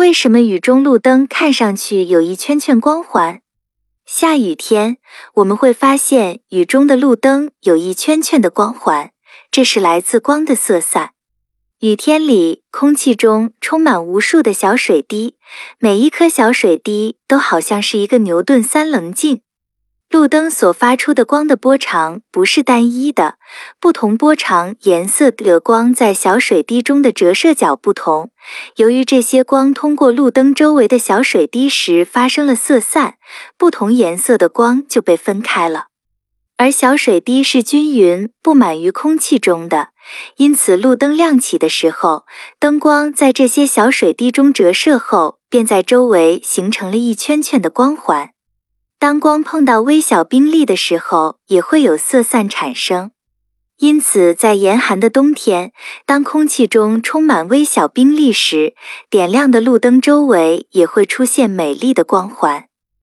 为什么雨中路灯看上去有一圈圈光环？下雨天，我们会发现雨中的路灯有一圈圈的光环，这是来自光的色散。雨天里，空气中充满无数的小水滴，每一颗小水滴都好像是一个牛顿三棱镜。路灯所发出的光的波长不是单一的，不同波长颜色的光在小水滴中的折射角不同。由于这些光通过路灯周围的小水滴时发生了色散，不同颜色的光就被分开了。而小水滴是均匀布满于空气中的，因此路灯亮起的时候，灯光在这些小水滴中折射后，便在周围形成了一圈圈的光环。当光碰到微小冰粒的时候，也会有色散产生。因此，在严寒的冬天，当空气中充满微小冰粒时，点亮的路灯周围也会出现美丽的光环。